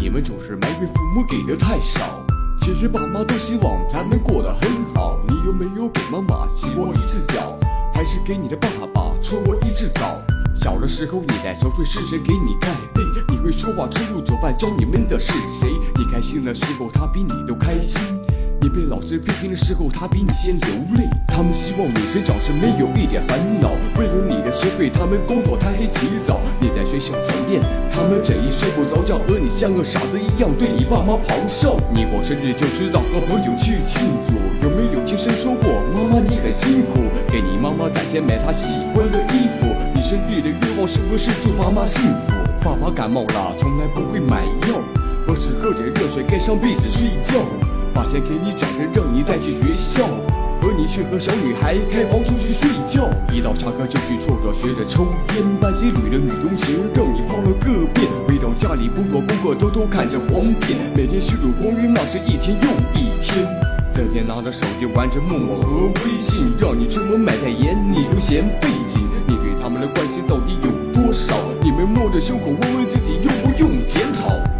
你们总是埋怨父母给的太少。其实爸妈都希望咱们过得很好。你有没有给妈妈洗过一次脚？还是给你的爸爸搓过一次澡？小的时候你在熟睡，是谁给你盖被？你会说话、吃肉、做饭，教你们的是谁？你开心的时候，他比你都开心。被老师批评的时候，他比你先流泪。他们希望你成长时没有一点烦恼，为了你的学费，他们工作贪黑起早。你在学校早恋，他们整夜睡不着觉，和你像个傻子一样对你爸妈咆哮。你过生日就知道和朋友去庆祝，有没有亲身说过妈妈你很辛苦？给你妈妈攒钱买她喜欢的衣服。你生日的愿望是不是祝爸妈幸福？爸爸感冒了，从来不会买药，而是喝点热水盖上被子睡觉。把钱给你攒着，让你带去学校，而你却和小女孩开房出去睡觉。一到下课就去厕所学着抽烟，班级里的女同学让你泡了个遍。回到家里不做功课，偷偷看着黄片，每天虚度光阴，那是一天又一天。整天拿着手机玩着陌陌和微信，让你出门买袋盐你都嫌费劲。你对他们的关心到底有多少？你们摸着胸口问问自己用不用检讨？